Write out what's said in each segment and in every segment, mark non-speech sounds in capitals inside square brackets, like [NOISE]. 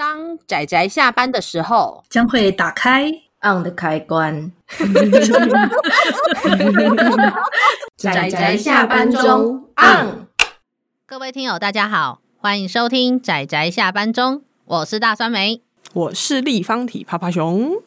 当仔仔下班的时候，将会打开 on 的开关。[LAUGHS] 仔仔下班中 on。各位听友，大家好，欢迎收听仔仔下班中，我是大酸梅，我是立方体趴趴熊。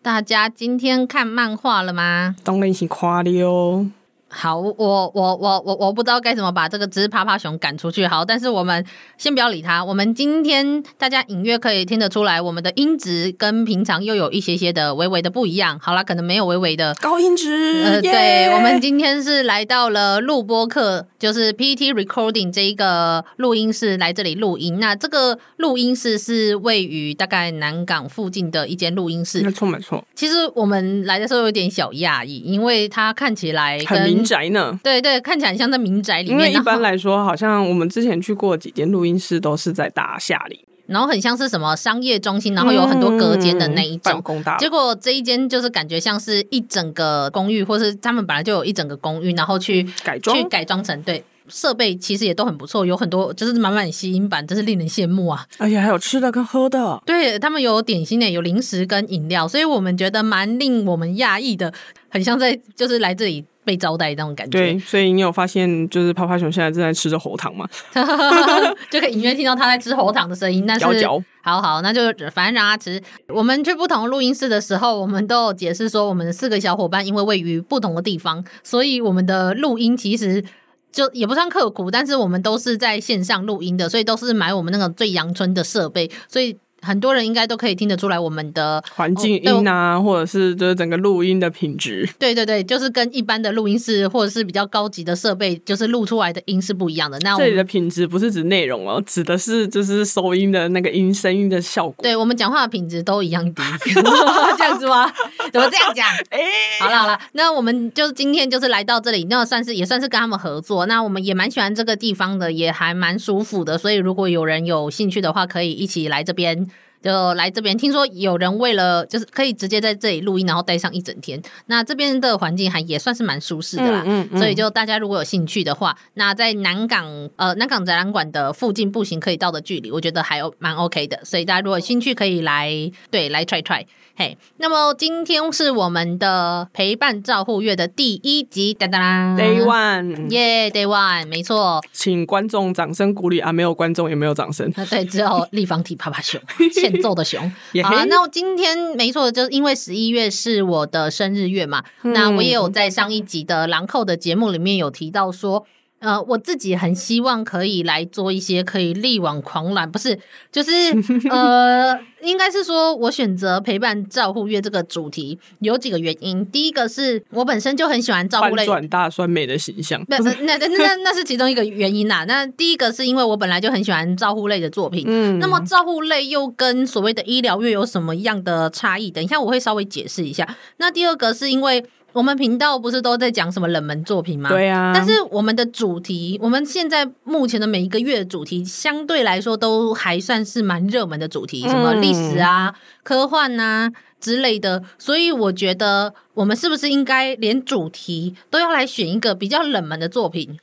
大家今天看漫画了吗？当然是夸了哦。好，我我我我我不知道该怎么把这个只趴趴熊赶出去。好，但是我们先不要理他。我们今天大家隐约可以听得出来，我们的音质跟平常又有一些些的微微的不一样。好啦，可能没有微微的高音质。呃，对，我们今天是来到了录播课，就是 PT Recording 这一个录音室来这里录音。那这个录音室是位于大概南港附近的一间录音室。没错没错。其实我们来的时候有点小讶异，因为它看起来跟民宅呢？对对，看起来像在民宅里面。因为一般来说，好像我们之前去过几间录音室都是在大厦里，然后很像是什么商业中心，然后有很多隔间的那一种。结果这一间就是感觉像是一整个公寓，或是他们本来就有一整个公寓，然后去改装，去改装成对。设备其实也都很不错，有很多就是满满吸音板，真是令人羡慕啊！而且还有吃的跟喝的，对，他们有点心的，有零食跟饮料，所以我们觉得蛮令我们讶异的，很像在就是来这里被招待那种感觉。对，所以你有发现就是趴趴熊现在正在吃着喉糖吗？[LAUGHS] [LAUGHS] 就可以隐约听到他在吃喉糖的声音。但是嚼嚼，好好，那就反正让他吃。我们去不同录音室的时候，我们都有解释说，我们四个小伙伴因为位于不同的地方，所以我们的录音其实。就也不算刻苦，但是我们都是在线上录音的，所以都是买我们那个最阳春的设备，所以。很多人应该都可以听得出来，我们的环境音啊，哦、或者是就是整个录音的品质。对对对，就是跟一般的录音室或者是比较高级的设备，就是录出来的音是不一样的。那我这里的品质不是指内容哦，指的是就是收音的那个音声音的效果。对，我们讲话的品质都一样低，[LAUGHS] [LAUGHS] [LAUGHS] 这样子吗？[LAUGHS] 怎么这样讲？哎、欸，好了好了，那我们就今天就是来到这里，那算是也算是跟他们合作。那我们也蛮喜欢这个地方的，也还蛮舒服的。所以如果有人有兴趣的话，可以一起来这边。就来这边，听说有人为了就是可以直接在这里录音，然后待上一整天。那这边的环境还也算是蛮舒适的啦，嗯嗯嗯、所以就大家如果有兴趣的话，那在南港呃南港展览馆的附近步行可以到的距离，我觉得还有蛮 OK 的。所以大家如果有兴趣可以来对来 try try。嘿，那么今天是我们的陪伴照护月的第一集，哒哒啦，Day One，耶、yeah，Day One，没错，请观众掌声鼓励啊！没有观众也没有掌声，对，只有立方体啪啪熊，[LAUGHS] 欠揍的熊。好了，那我今天没错，就是因为十一月是我的生日月嘛，嗯、那我也有在上一集的兰蔻的节目里面有提到说。呃，我自己很希望可以来做一些可以力挽狂澜，不是，就是 [LAUGHS] 呃，应该是说我选择陪伴照护月这个主题有几个原因。第一个是我本身就很喜欢照护类，转大酸梅的形象，那那那那那是其中一个原因啦。那第一个是因为我本来就很喜欢照护类的作品，嗯，那么照护类又跟所谓的医疗月有什么样的差异？等一下我会稍微解释一下。那第二个是因为。我们频道不是都在讲什么冷门作品吗？对啊。但是我们的主题，我们现在目前的每一个月的主题，相对来说都还算是蛮热门的主题，什么历史啊、科幻啊之类的。所以我觉得，我们是不是应该连主题都要来选一个比较冷门的作品？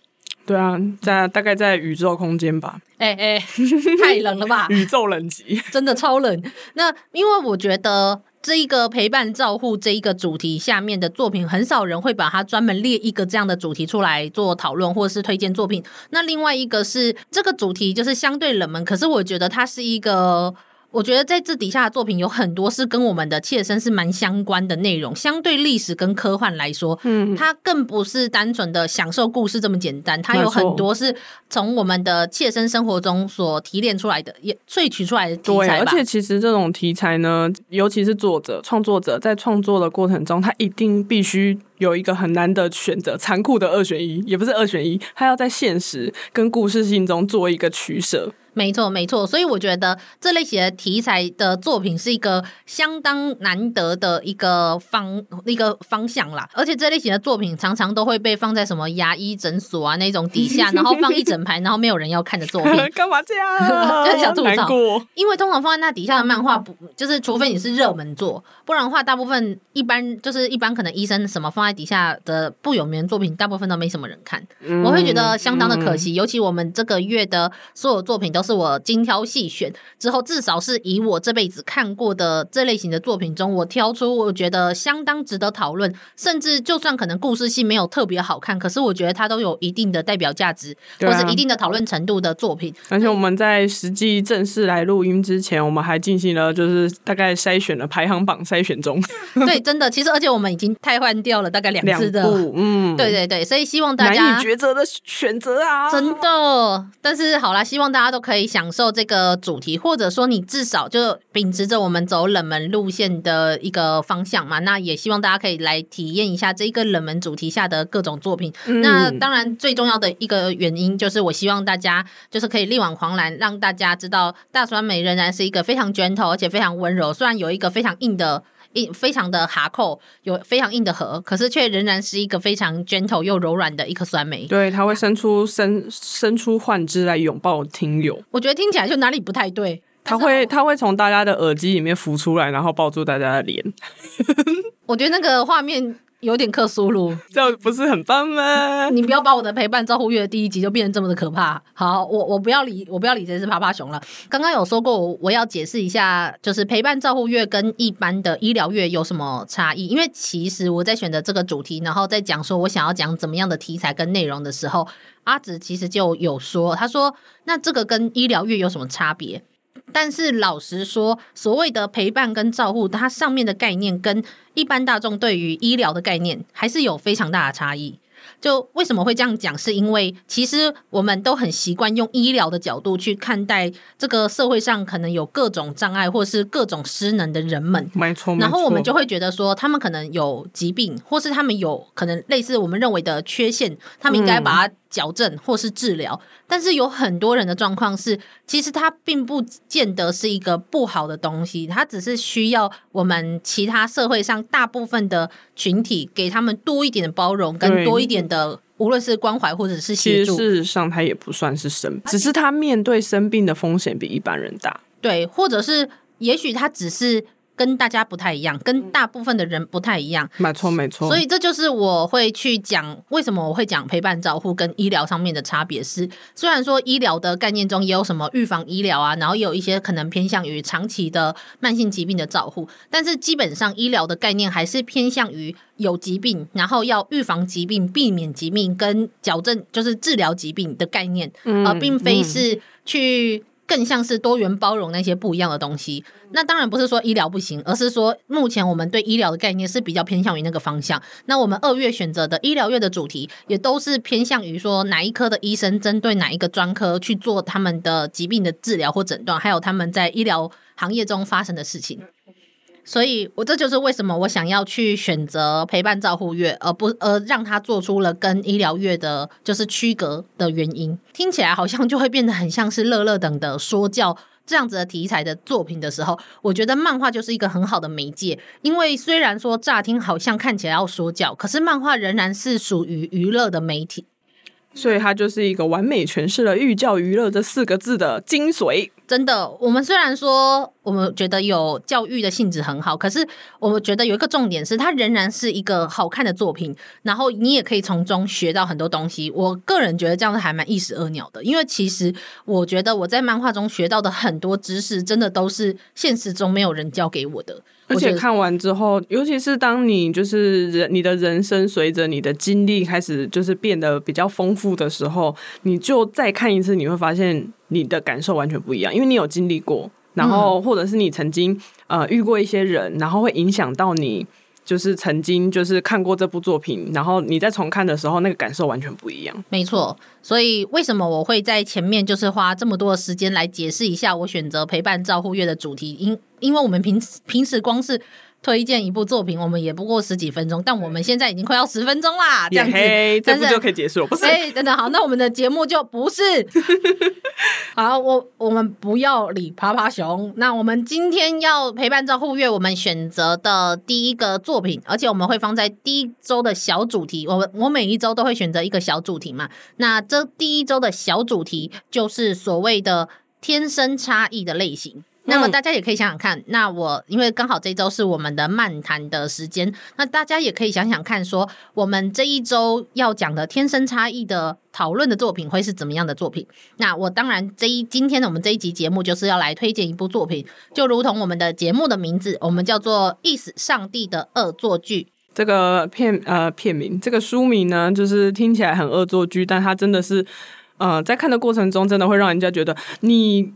对啊，在大概在宇宙空间吧。哎哎，[LAUGHS] 太冷了吧？[LAUGHS] 宇宙冷极，[LAUGHS] 真的超冷。那因为我觉得。这一个陪伴照护这一个主题下面的作品，很少人会把它专门列一个这样的主题出来做讨论，或是推荐作品。那另外一个是这个主题就是相对冷门，可是我觉得它是一个。我觉得在这底下的作品有很多是跟我们的切身是蛮相关的内容，相对历史跟科幻来说，嗯，它更不是单纯的享受故事这么简单，它有很多是从我们的切身生活中所提炼出来的，也萃取出来的题材吧。对，而且其实这种题材呢，尤其是作者、创作者在创作的过程中，他一定必须有一个很难的选择，残酷的二选一，也不是二选一，他要在现实跟故事性中做一个取舍。没错，没错，所以我觉得这类型的题材的作品是一个相当难得的一个方一个方向啦。而且这类型的作品常常都会被放在什么牙医诊所啊那种底下，然后放一整排，然后没有人要看的作品。[LAUGHS] 干嘛这样？[LAUGHS] 就是想吐槽。因为通常放在那底下的漫画，不就是除非你是热门作，不然的话，大部分一般就是一般可能医生什么放在底下的不有名的作品，大部分都没什么人看。嗯、我会觉得相当的可惜。嗯、尤其我们这个月的所有作品都是。我精挑细选之后，至少是以我这辈子看过的这类型的作品中，我挑出我觉得相当值得讨论，甚至就算可能故事性没有特别好看，可是我觉得它都有一定的代表价值，或是一定的讨论程度的作品。而且我们在实际正式来录音之前，我们还进行了就是大概筛选了排行榜筛选中。对，真的，其实而且我们已经汰换掉了大概两次的，嗯，对对对，所以希望大家难以抉择的选择啊，真的。但是好啦，希望大家都可以享受这个主题，或者说你至少就秉持着我们走冷门路线的一个方向嘛。那也希望大家可以来体验一下这一个冷门主题下的各种作品。嗯、那当然最重要的一个原因就是，我希望大家就是可以力挽狂澜，让大家知道大酸梅仍然是一个非常 gentle 而且非常温柔，虽然有一个非常硬的。硬非常的哈扣，有非常硬的核，可是却仍然是一个非常 gentle 又柔软的一颗酸梅。对，它会伸出伸伸出幻肢来拥抱听友。我觉得听起来就哪里不太对。它会它会从大家的耳机里面浮出来，然后抱住大家的脸。[LAUGHS] 我觉得那个画面。有点克苏鲁，[LAUGHS] 这样不是很棒吗？[LAUGHS] 你不要把我的陪伴照护月的第一集就变成这么的可怕。好，我我不要理，我不要理谁是趴趴熊了。刚刚有说过，我我要解释一下，就是陪伴照护月跟一般的医疗月有什么差异？因为其实我在选择这个主题，然后在讲说我想要讲怎么样的题材跟内容的时候，阿紫其实就有说，他说那这个跟医疗月有什么差别？但是老实说，所谓的陪伴跟照护，它上面的概念跟一般大众对于医疗的概念还是有非常大的差异。就为什么会这样讲？是因为其实我们都很习惯用医疗的角度去看待这个社会上可能有各种障碍或是各种失能的人们。没错，然后我们就会觉得说，他们可能有疾病，或是他们有可能类似我们认为的缺陷，他们应该把它矫正或是治疗。但是有很多人的状况是，其实它并不见得是一个不好的东西，它只是需要我们其他社会上大部分的群体给他们多一点的包容，跟多一点。的无论是关怀或者是协助，事实上他也不算是生，只是他面对生病的风险比一般人大。对，或者是也许他只是。跟大家不太一样，跟大部分的人不太一样。没错，没错。所以这就是我会去讲为什么我会讲陪伴照护跟医疗上面的差别是，虽然说医疗的概念中也有什么预防医疗啊，然后也有一些可能偏向于长期的慢性疾病的照护，但是基本上医疗的概念还是偏向于有疾病，然后要预防疾病、避免疾病跟矫正，就是治疗疾病的概念，嗯，而并非是去。更像是多元包容那些不一样的东西。那当然不是说医疗不行，而是说目前我们对医疗的概念是比较偏向于那个方向。那我们二月选择的医疗月的主题，也都是偏向于说哪一科的医生针对哪一个专科去做他们的疾病的治疗或诊断，还有他们在医疗行业中发生的事情。所以，我这就是为什么我想要去选择陪伴照护月，而不而让他做出了跟医疗月的，就是区隔的原因。听起来好像就会变得很像是乐乐等的说教这样子的题材的作品的时候，我觉得漫画就是一个很好的媒介。因为虽然说乍听好像看起来要说教，可是漫画仍然是属于娱乐的媒体。所以它就是一个完美诠释了“寓教于乐”这四个字的精髓。真的，我们虽然说我们觉得有教育的性质很好，可是我们觉得有一个重点是，它仍然是一个好看的作品。然后你也可以从中学到很多东西。我个人觉得这样子还蛮一石二鸟的，因为其实我觉得我在漫画中学到的很多知识，真的都是现实中没有人教给我的。而且看完之后，尤其是当你就是人，你的人生随着你的经历开始就是变得比较丰富的时候，你就再看一次，你会发现你的感受完全不一样，因为你有经历过，然后或者是你曾经呃遇过一些人，然后会影响到你。就是曾经就是看过这部作品，然后你再重看的时候，那个感受完全不一样。没错，所以为什么我会在前面就是花这么多的时间来解释一下我选择陪伴照护月的主题？因因为我们平时平时光是。推荐一部作品，我们也不过十几分钟，但我们现在已经快要十分钟啦，这样子这部就可以结束了，不是？哎，等等，好，那我们的节目就不是。[LAUGHS] 好，我我们不要理趴趴熊。那我们今天要陪伴照护月，我们选择的第一个作品，而且我们会放在第一周的小主题。我我每一周都会选择一个小主题嘛。那这第一周的小主题就是所谓的天生差异的类型。那么大家也可以想想看，那我因为刚好这周是我们的漫谈的时间，那大家也可以想想看，说我们这一周要讲的天生差异的讨论的作品会是怎么样的作品？那我当然这一今天的我们这一集节目就是要来推荐一部作品，就如同我们的节目的名字，我们叫做《Is 上帝的恶作剧》。这个片呃片名，这个书名呢，就是听起来很恶作剧，但它真的是呃在看的过程中，真的会让人家觉得你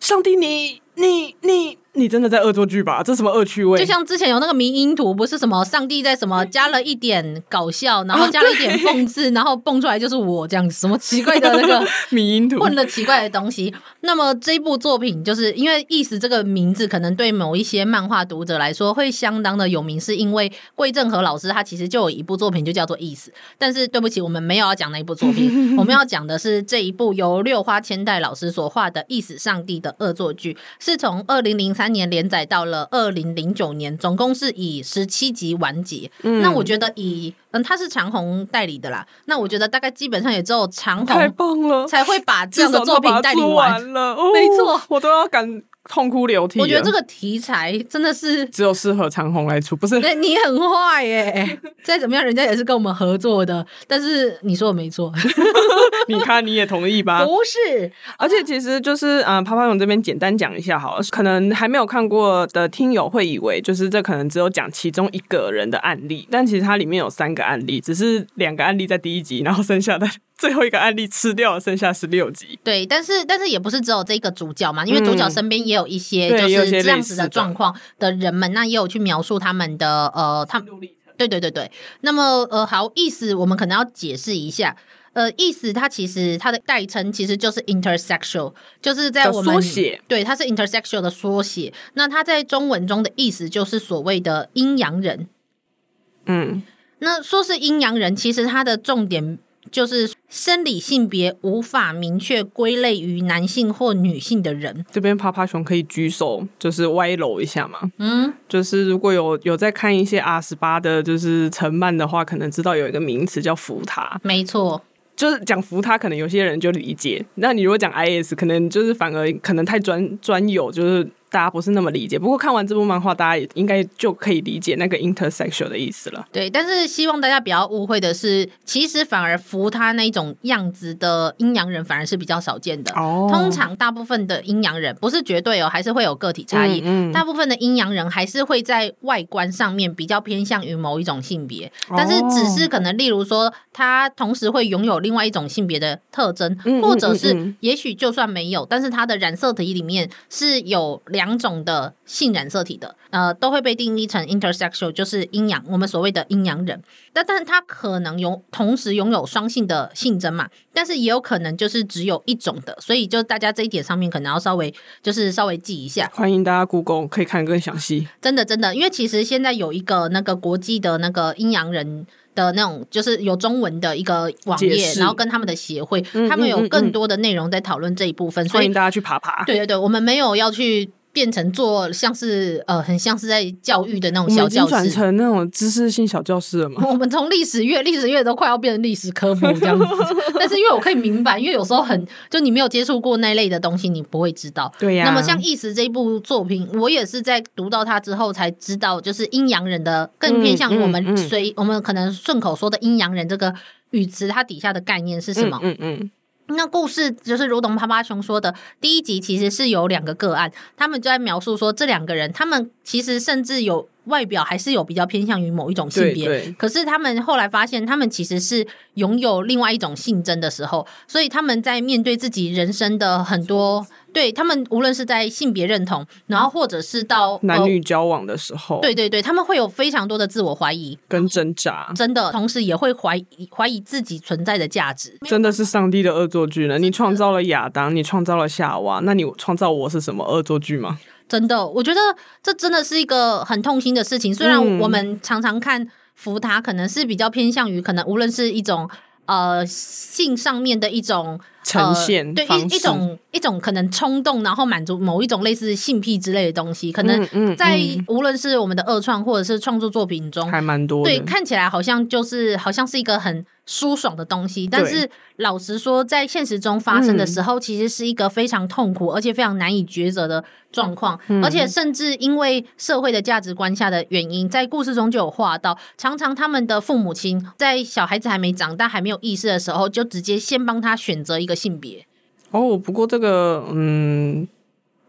上帝你。你你你真的在恶作剧吧？这什么恶趣味？就像之前有那个迷因图，不是什么上帝在什么加了一点搞笑，然后加了一点讽刺，然后蹦出来就是我这样子，什么奇怪的那个 [LAUGHS] 迷因图，[LAUGHS] 混了奇怪的东西。那么这部作品就是因为意思这个名字可能对某一些漫画读者来说会相当的有名，是因为桂正和老师他其实就有一部作品就叫做意思。但是对不起，我们没有要讲那一部作品，[LAUGHS] 我们要讲的是这一部由六花千代老师所画的《意思上帝的恶作剧》。是从二零零三年连载到了二零零九年，总共是以十七集完结。嗯，那我觉得以嗯，他是长虹代理的啦。那我觉得大概基本上也只有长虹太棒了，才会把这样的作品代理完了。哦、没错，我都要赶。痛哭流涕。我觉得这个题材真的是只有适合长虹来出，不是？欸、[LAUGHS] 你很坏耶！再怎么样，人家也是跟我们合作的。但是你说的没错，[LAUGHS] 你看你也同意吧？不是，而且其实就是呃，泡泡熊这边简单讲一下好了。可能还没有看过的听友会以为，就是这可能只有讲其中一个人的案例，但其实它里面有三个案例，只是两个案例在第一集，然后剩下的。最后一个案例吃掉，剩下十六集。对，但是但是也不是只有这个主角嘛，因为主角身边也有一些就是这样子的状况的人们，那也有去描述他们的呃，他们对对对对。那么呃，好意思，我们可能要解释一下，呃，意思它其实它的代称其实就是 intersexual，就是在我们缩写，对，它是 intersexual 的缩写。那它在中文中的意思就是所谓的阴阳人。嗯，那说是阴阳人，其实它的重点。就是生理性别无法明确归类于男性或女性的人，这边趴趴熊可以举手，就是歪楼一下嘛。嗯，就是如果有有在看一些 R 十八的，就是成漫的话，可能知道有一个名词叫扶他。没错，就是讲扶他，可能有些人就理解。那你如果讲 IS，可能就是反而可能太专专有，就是。大家不是那么理解，不过看完这部漫画，大家也应该就可以理解那个 intersexual 的意思了。对，但是希望大家不要误会的是，其实反而服他那种样子的阴阳人反而是比较少见的。哦，通常大部分的阴阳人不是绝对哦，还是会有个体差异。嗯，嗯，大部分的阴阳人还是会在外观上面比较偏向于某一种性别，但是只是可能，例如说他同时会拥有另外一种性别的特征，或者是也许就算没有，但是他的染色体里面是有两。两种的性染色体的，呃，都会被定义成 intersexual，就是阴阳，我们所谓的阴阳人。但但是他可能有同时拥有双性的性征嘛，但是也有可能就是只有一种的，所以就大家这一点上面可能要稍微就是稍微记一下。欢迎大家 Google 可以看更详细。真的真的，因为其实现在有一个那个国际的那个阴阳人。的那种就是有中文的一个网页，然后跟他们的协会，嗯、他们有更多的内容在讨论这一部分，嗯嗯嗯，所以大家去爬爬。对对对，我们没有要去。变成做像是呃，很像是在教育的那种小教室，转成那种知识性小教室了嘛？[LAUGHS] 我们从历史月、历史月都快要变成历史科普这样子。[LAUGHS] 但是因为我可以明白，因为有时候很就你没有接触过那类的东西，你不会知道。对呀、啊。那么像《意识》这一部作品，我也是在读到它之后才知道，就是阴阳人的更偏向于我们随、嗯嗯嗯、我们可能顺口说的阴阳人这个语词，它底下的概念是什么？嗯嗯。嗯那故事就是如同趴趴熊说的，第一集其实是有两个个案，他们就在描述说，这两个人，他们其实甚至有。外表还是有比较偏向于某一种性别，可是他们后来发现，他们其实是拥有另外一种性征的时候，所以他们在面对自己人生的很多，对他们无论是在性别认同，然后或者是到男女交往的时候，对对对，他们会有非常多的自我怀疑跟挣扎，真的，同时也会怀疑怀疑自己存在的价值，真的是上帝的恶作剧呢？你创造了亚当，你创造了夏娃，那你创造我是什么恶作剧吗？真的，我觉得这真的是一个很痛心的事情。虽然我们常常看福塔，可能是比较偏向于可能无论是一种呃性上面的一种呈现、呃，对一一种一种可能冲动，然后满足某一种类似性癖之类的东西，可能在无论是我们的二创或者是创作作品中，还蛮多。对，看起来好像就是好像是一个很舒爽的东西，但是老实说，在现实中发生的时候，其实是一个非常痛苦而且非常难以抉择的状况，而且甚至因为社会的价值观下的原因，在故事中就有画到，常常他们的父母亲在小孩子还没长大、还没有意识的时候，就直接先帮他选择一个性别。哦，不过这个，嗯，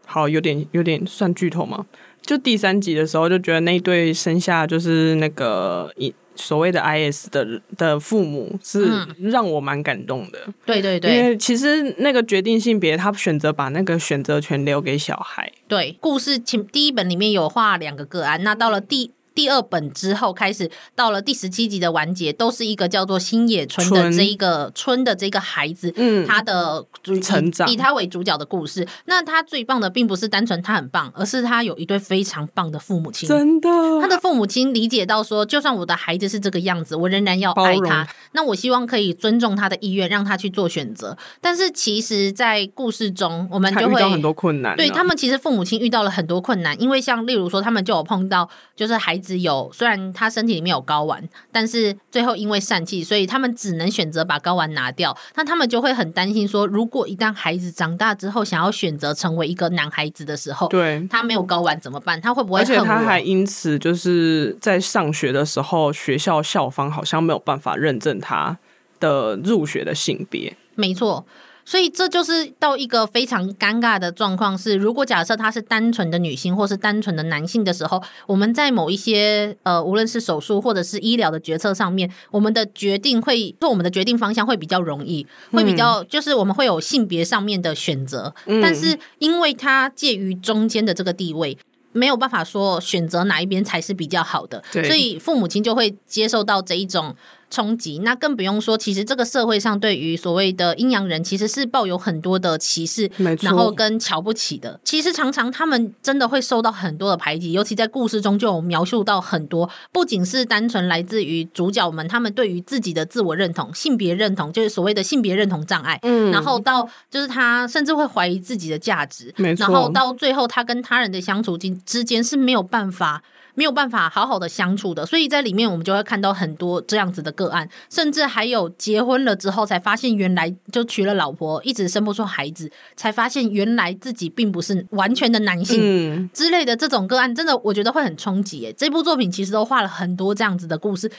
好，有点有点算剧透嘛。就第三集的时候，就觉得那一对生下就是那个一。所谓的 IS 的的父母是让我蛮感动的，嗯，对对对，因为其实那个决定性别，他选择把那个选择权留给小孩。对，故事前第一本里面有画两个个案，那到了第。第二本之后开始到了第十七集的完结，都是一个叫做新野春的这一个春的这个孩子，嗯，他的成长以，以他为主角的故事。那他最棒的并不是单纯他很棒，而是他有一对非常棒的父母亲。真的，他的父母亲理解到说，就算我的孩子是这个样子，我仍然要爱他。那我希望可以尊重他的意愿，让他去做选择。但是其实，在故事中，我们就会遇到很多困难。对他们，其实父母亲遇到了很多困难，因为像例如说，他们就有碰到，就是孩子。只有虽然他身体里面有睾丸，但是最后因为疝气，所以他们只能选择把睾丸拿掉。那他们就会很担心说，如果一旦孩子长大之后想要选择成为一个男孩子的时候，对，他没有睾丸怎么办？他会不会？而且他还因此就是在上学的时候，学校校方好像没有办法认证他的入学的性别。没错。所以这就是到一个非常尴尬的状况是，如果假设他是单纯的女性或是单纯的男性的时候，我们在某一些呃，无论是手术或者是医疗的决策上面，我们的决定会做我们的决定方向会比较容易，会比较就是我们会有性别上面的选择，但是因为他介于中间的这个地位。没有办法说选择哪一边才是比较好的，所以父母亲就会接受到这一种冲击。那更不用说，其实这个社会上对于所谓的阴阳人，其实是抱有很多的歧视，然后跟瞧不起的。其实常常他们真的会受到很多的排挤，尤其在故事中就有描述到很多，不仅是单纯来自于主角们他们对于自己的自我认同、性别认同，就是所谓的性别认同障碍，嗯，然后到就是他甚至会怀疑自己的价值，没错，然后到最后他跟他人的相处之间是没有办法、没有办法好好的相处的，所以在里面我们就会看到很多这样子的个案，甚至还有结婚了之后才发现原来就娶了老婆，一直生不出孩子，才发现原来自己并不是完全的男性之类的这种个案，真的我觉得会很冲击。诶，这部作品其实都画了很多这样子的故事，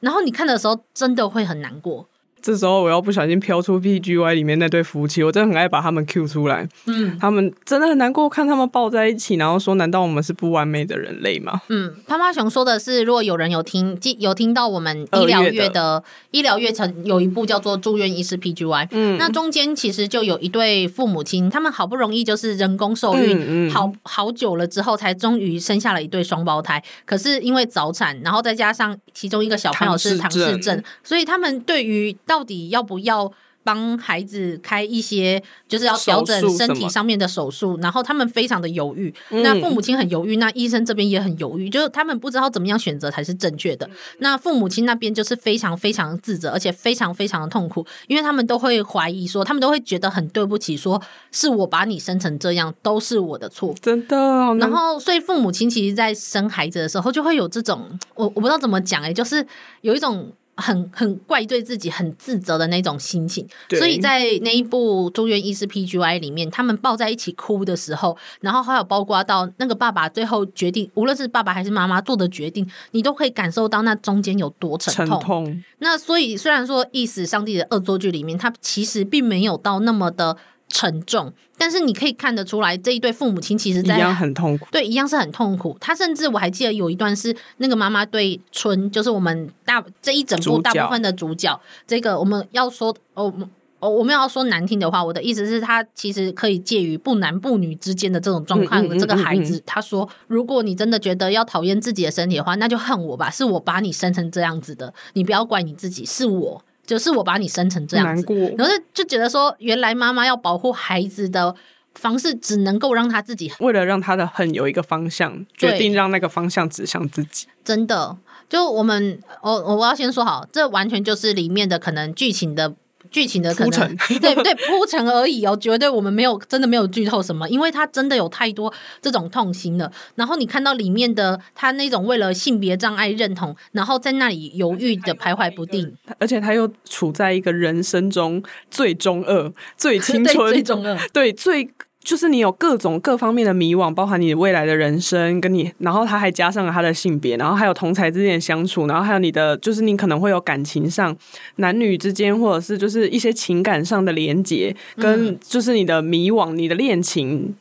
然后你看的时候真的会很难过。这时候我要不小心飘出 PGY 里面那对夫妻，我真的很爱把他们 Q 出来。嗯，他们真的很难过，看他们抱在一起，然后说：“难道我们是不完美的人类吗？”嗯，趴趴熊说的是，如果有人有听，有听到我们医疗月的医疗月程有一部叫做《住院医师 PGY》，嗯，那中间其实就有一对父母亲，他们好不容易就是人工受孕，嗯嗯、好好久了之后，才终于生下了一对双胞胎。可是因为早产，然后再加上其中一个小朋友是唐氏症，所以他们对于到底要不要帮孩子开一些，就是要调整身体上面的手术，然后他们非常的犹豫。那父母亲很犹豫，那医生这边也很犹豫，就是他们不知道怎么样选择才是正确的。那父母亲那边就是非常非常自责，而且非常非常的痛苦，因为他们都会怀疑说，他们都会觉得很对不起，说是我把你生成这样，都是我的错，真的。然后，所以父母亲其实，在生孩子的时候，就会有这种，我我不知道怎么讲，哎，就是有一种。很很怪罪自己、很自责的那种心情，所以在那一部《中原医师 PGY》里面，他们抱在一起哭的时候，然后还有包括到那个爸爸最后决定，无论是爸爸还是妈妈做的决定，你都可以感受到那中间有多沉痛。沉痛。那所以虽然说《意识上帝的恶作剧》里面，他其实并没有到那么的。沉重，但是你可以看得出来，这一对父母亲其实在一样很痛苦，对，一样是很痛苦。他甚至我还记得有一段是那个妈妈对春，就是我们大这一整部大部分的主角，这个我们要说哦哦，我们要说难听的话，我的意思是，他其实可以介于不男不女之间的这种状况的这个孩子，他说，如果你真的觉得要讨厌自己的身体的话，那就恨我吧，是我把你生成这样子的，你不要怪你自己，是我。就是我把你生成这样子，然后就觉得说，原来妈妈要保护孩子的方式，只能够让他自己，为了让他的恨有一个方向，决定让那个方向指向自己。真的，就我们，我我要先说好，这完全就是里面的可能剧情的剧情的可能，铺 [LAUGHS] 陈对对铺陈而已哦，绝对我们没有真的没有剧透什么，因为它真的有太多这种痛心了。然后你看到里面的他那种为了性别障碍认同，然后在那里犹豫的徘徊不定，而且他又处在一个人生中最中二、最 [LAUGHS] 青春、最中二，对最。就是你有各种各方面的迷惘，包含你未来的人生，跟你，然后他还加上了他的性别，然后还有同才之间的相处，然后还有你的，就是你可能会有感情上男女之间，或者是就是一些情感上的连结，跟就是你的迷惘、你的恋情，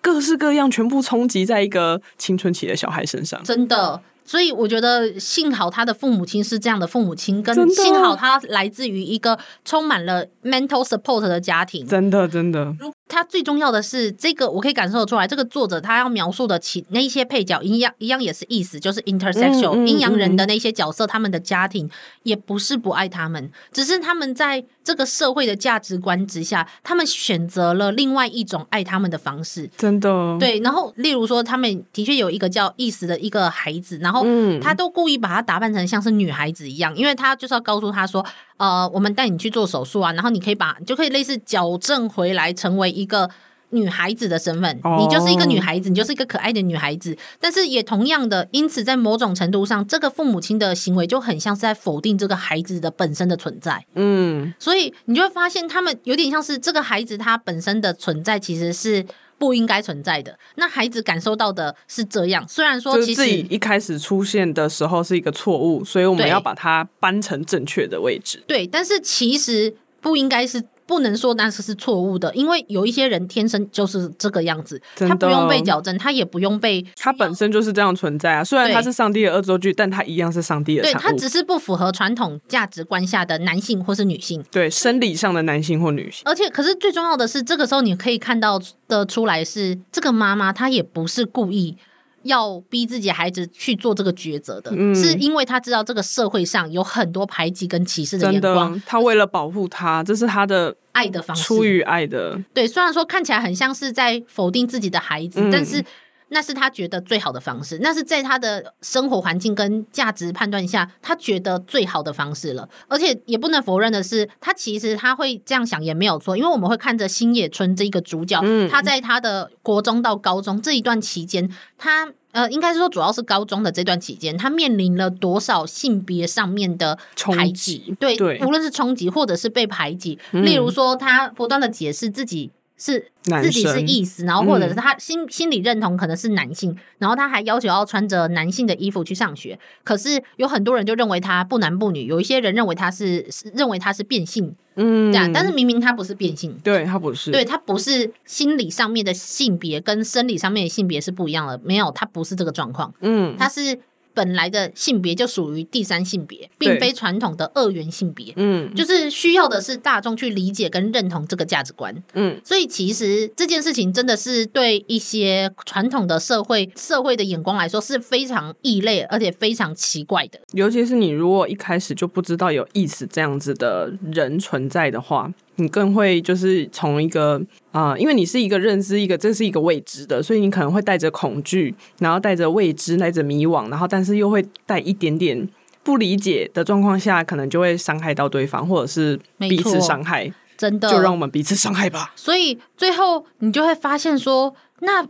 各式各样全部冲击在一个青春期的小孩身上，真的。所以我觉得幸好他的父母亲是这样的父母亲，跟幸好他来自于一个充满了 mental support 的家庭，真的真的。他最重要的是，这个我可以感受得出来，这个作者他要描述的其那一些配角一样一样也是意思，就是 intersexual 阴阳、人的那些角色，他们的家庭也不是不爱他们，只是他们在这个社会的价值观之下，他们选择了另外一种爱他们的方式。真的，对。然后，例如说，他们的确有一个叫意思的一个孩子，然后他都故意把他打扮成像是女孩子一样，因为他就是要告诉他说。呃，我们带你去做手术啊，然后你可以把，就可以类似矫正回来，成为一个女孩子的身份。Oh. 你就是一个女孩子，你就是一个可爱的女孩子。但是也同样的，因此在某种程度上，这个父母亲的行为就很像是在否定这个孩子的本身的存在。嗯，所以你就会发现，他们有点像是这个孩子他本身的存在其实是。不应该存在的。那孩子感受到的是这样，虽然说其实自己一开始出现的时候是一个错误，所以我们要把它搬成正确的位置。对，但是其实不应该是。不能说那是是错误的，因为有一些人天生就是这个样子，他不用被矫正，他也不用被，他本身就是这样存在啊。虽然他是上帝的恶作剧，但他一样是上帝的。对，他只是不符合传统价值观下的男性或是女性，对，生理上的男性或女性。而且，可是最重要的是，这个时候你可以看到的出来是，这个妈妈她也不是故意。要逼自己孩子去做这个抉择的，嗯，是因为他知道这个社会上有很多排挤跟歧视的眼光。他为了保护他，这是他的爱的方式，出于爱的。对，虽然说看起来很像是在否定自己的孩子，嗯，但是那是他觉得最好的方式，那是在他的生活环境跟价值判断下，他觉得最好的方式了。而且也不能否认的是，他其实他会这样想也没有错，因为我们会看着星野春这一个主角，嗯，他在他的国中到高中这一段期间，他。呃，应该是说，主要是高中的这段期间，他面临了多少性别上面的排挤？对，对，无论是冲击或者是被排挤。嗯、例如说，他不断的解释自己是自己是意思，然后或者是他心、嗯、心理认同可能是男性，然后他还要求要穿着男性的衣服去上学。可是有很多人就认为他不男不女，有一些人认为他是认为他是变性。嗯，这样，但是明明他不是变性，对，他不是，对，他不是心理上面的性别跟生理上面的性别是不一样的，没有，他不是这个状况，嗯，他是。本来的性别就属于第三性别，并非传统的二元性别。嗯，就是需要的是大众去理解跟认同这个价值观。嗯，所以其实这件事情真的是对一些传统的社会社会的眼光来说是非常异类，而且非常奇怪的。尤其是你如果一开始就不知道有意思这样子的人存在的话。你更会就是从一个啊、呃，因为你是一个认知一个，这是一个未知的，所以你可能会带着恐惧，然后带着未知，带着迷惘，然后但是又会带一点点不理解的状况下，可能就会伤害到对方，或者是彼此伤害。真的，就让我们彼此伤害吧。所以最后你就会发现说，那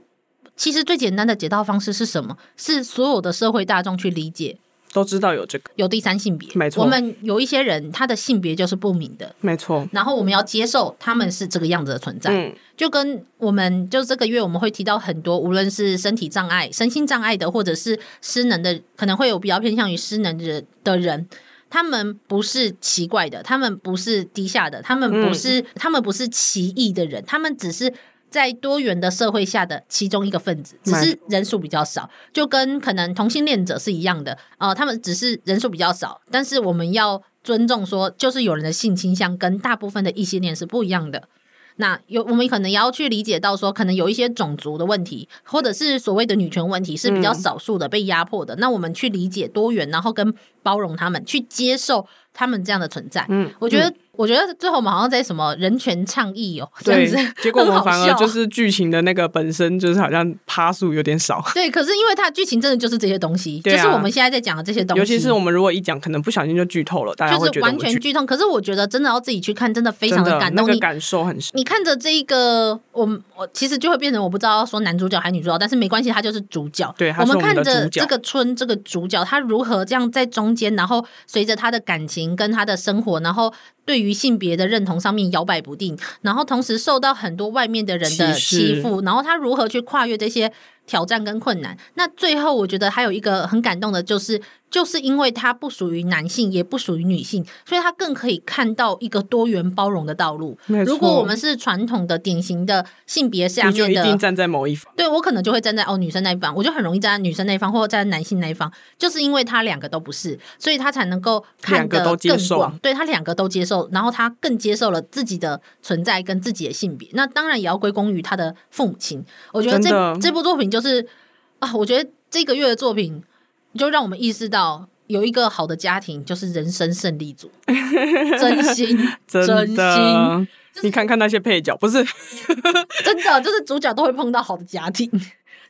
其实最简单的解套方式是什么？是所有的社会大众去理解。都知道有这个有第三性别，没错。我们有一些人，他的性别就是不明的，没错。然后我们要接受他们是这个样子的存在，嗯，就跟我们就这个月我们会提到很多，无论是身体障碍、身心障碍的，或者是失能的，可能会有比较偏向于失能的人的人，他们不是奇怪的，他们不是低下的，他们不是，嗯，他们不是奇异的人，他们只是。在多元的社会下的其中一个分子，只是人数比较少，就跟可能同性恋者是一样的啊、呃，他们只是人数比较少，但是我们要尊重说，就是有人的性倾向跟大部分的异性恋是不一样的。那有我们可能也要去理解到说，可能有一些种族的问题，或者是所谓的女权问题是比较少数的被压迫的。嗯、那我们去理解多元，然后跟包容他们，去接受。他们这样的存在。嗯，我觉得。嗯我觉得最后我们好像在什么人权倡议哦，对，这样子 [LAUGHS] 结果我们反而就是剧情的那个本身就是好像趴数有点少。对，可是因为它剧情真的就是这些东西，啊、就是我们现在在讲的这些东西。尤其是我们如果一讲，可能不小心就剧透了，大家就是完全剧透。可是我觉得真的要自己去看，真的非常的感动，那个感受很深。你看着这一个，我我其实就会变成我不知道说男主角还是女主角，但是没关系，他就是主角。对，我们看着这个村这个主角，他如何这样在中间，然后随着他的感情跟他的生活，然后。对于性别的认同上面摇摆不定，然后同时受到很多外面的人的欺负，然后他如何去跨越这些挑战跟困难？那最后我觉得还有一个很感动的就是。就是因为他不属于男性，也不属于女性，所以他更可以看到一个多元包容的道路。如果我们是传统的典型的性别下面的，一定站在某一方。对，我可能就会站在哦女生那一方，我就很容易站在女生那一方，或者站在男性那一方，就是因为他两个都不是，所以他才能够看得更广。对，他两个都接受，然后他更接受了自己的存在跟自己的性别。那当然也要归功于他的父母亲。我觉得这这部作品就是啊，我觉得这个月的作品。就让我们意识到，有一个好的家庭就是人生胜利组，[LAUGHS] 真心，真心。就是、你看看那些配角，不是 [LAUGHS] 真的，就是主角都会碰到好的家庭。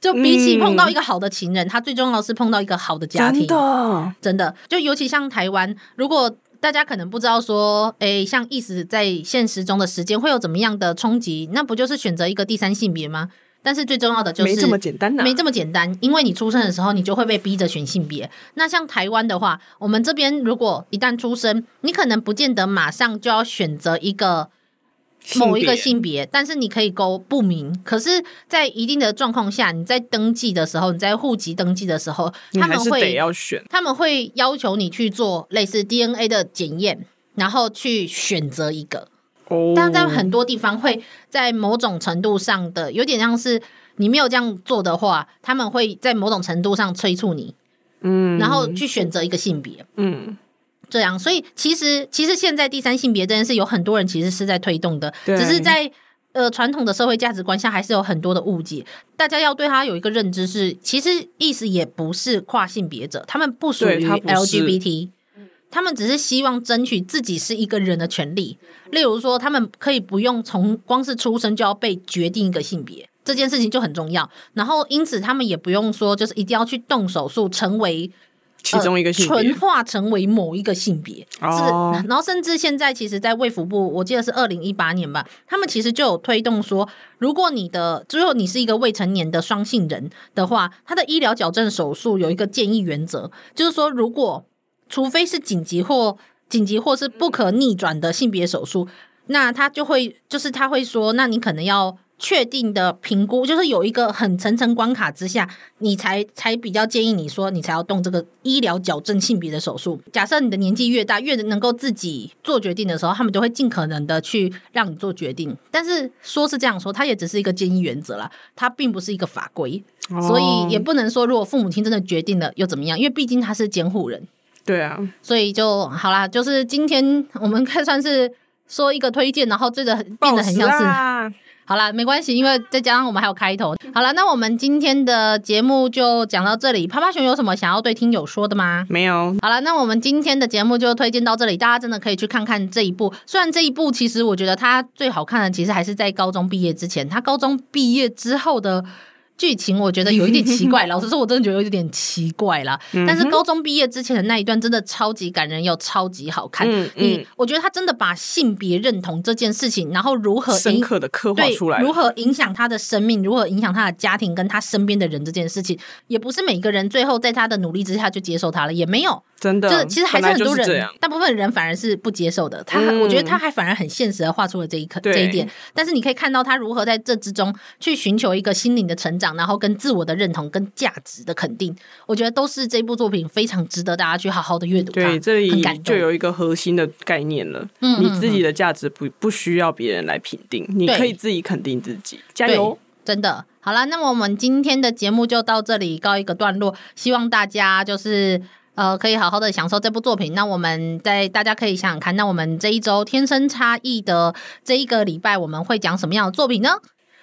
就比起碰到一个好的情人，嗯、他最重要的是碰到一个好的家庭。真的，真的。就尤其像台湾，如果大家可能不知道说，诶、欸，像意思在现实中的时间会有怎么样的冲击，那不就是选择一个第三性别吗？但是最重要的就是没这么简单、啊，没这么简单，因为你出生的时候你就会被逼着选性别。那像台湾的话，我们这边如果一旦出生，你可能不见得马上就要选择一个某一个性别，但是你可以勾不明。可是，在一定的状况下，你在登记的时候，你在户籍登记的时候，他们会要选，他们会要求你去做类似 DNA 的检验，然后去选择一个。但在很多地方会在某种程度上的有点像是你没有这样做的话，他们会在某种程度上催促你，嗯，然后去选择一个性别，嗯，这样。所以其实其实现在第三性别这件事有很多人其实是在推动的，只是在呃传统的社会价值观下还是有很多的误解。大家要对他有一个认知是，其实意思也不是跨性别者，他们不属于 LGBT。他们只是希望争取自己是一个人的权利，例如说，他们可以不用从光是出生就要被决定一个性别，这件事情就很重要。然后，因此他们也不用说，就是一定要去动手术成为其中一个性别，纯化成为某一个性别。哦。是，然后甚至现在，其实，在卫福部，我记得是二零一八年吧，他们其实就有推动说，如果你的最后你是一个未成年的双性人的话，他的医疗矫正手术有一个建议原则，就是说，如果除非是紧急或紧急或是不可逆转的性别手术，那他就会就是他会说，那你可能要确定的评估，就是有一个很层层关卡之下，你才才比较建议你说你才要动这个医疗矫正性别的手术。假设你的年纪越大，越能够自己做决定的时候，他们就会尽可能的去让你做决定。但是说是这样说，它也只是一个建议原则啦，它并不是一个法规，所以也不能说如果父母亲真的决定了又怎么样，因为毕竟他是监护人。对啊，所以就好啦。就是今天我们可以算是说一个推荐，然后这个变得很像是好啦，没关系，因为再加上我们还有开头。好了，那我们今天的节目就讲到这里。趴趴熊有什么想要对听友说的吗？没有。好了，那我们今天的节目就推荐到这里，大家真的可以去看看这一部。虽然这一部其实我觉得它最好看的，其实还是在高中毕业之前，他高中毕业之后的。剧情我觉得有一点奇怪，[LAUGHS] 老实说，我真的觉得有一点奇怪啦。但是高中毕业之前的那一段真的超级感人又超级好看。嗯，你我觉得他真的把性别认同这件事情，然后如何深刻的刻画出来，如何影响他的生命，如何影响他的家庭跟他身边的人这件事情，也不是每个人最后在他的努力之下就接受他了，也没有。真的，就是其实还是很多人，大部分人反而是不接受的。他，嗯、我觉得他还反而很现实的画出了这一刻这一点。但是你可以看到他如何在这之中去寻求一个心灵的成长，然后跟自我的认同跟价值的肯定。我觉得都是这部作品非常值得大家去好好的阅读。对，这里就有一个核心的概念了。嗯，你自己的价值不不需要别人来评定，你可以自己肯定自己。加油！真的好了，那么我们今天的节目就到这里告一个段落。希望大家就是。呃，可以好好的享受这部作品。那我们在大家可以想想看，那我们这一周天生差异的这一个礼拜，我们会讲什么样的作品呢？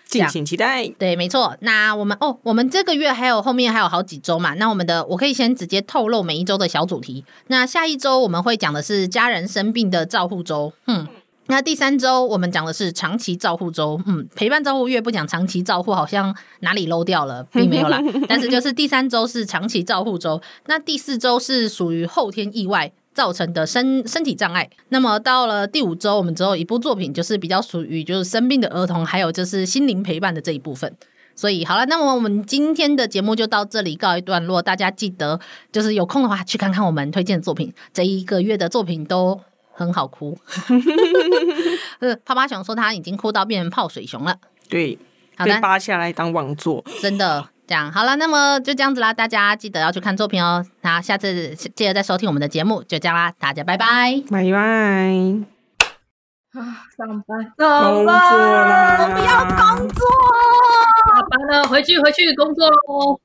敬请期待。对，没错。那我们哦，我们这个月还有后面还有好几周嘛。那我们的我可以先直接透露每一周的小主题。那下一周我们会讲的是家人生病的照护周。嗯，那第三周我们讲的是长期照护周。嗯，陪伴照护月不讲长期照护，好像哪里漏掉了，[LAUGHS] 并没有啦。但是就是第三周是长期照护周，那第四周是属于后天意外造成的身身体障碍，那么到了第五周，我们只有一部作品，就是比较属于就是生病的儿童，还有就是心灵陪伴的这一部分。所以好了，那么我们今天的节目就到这里告一段落。大家记得就是有空的话去看看我们推荐的作品，这一个月的作品都很好哭。呃，趴趴熊说他已经哭到变成泡水熊了。对，好的，被扒下来当王座，真的。这样好了，那么就这样子啦，大家记得要去看作品哦。那下次记得再收听我们的节目，就这样啦，大家拜拜，拜拜。啊，上班，上班，工作啦，我不要工作，下班了，回去回去工作喽。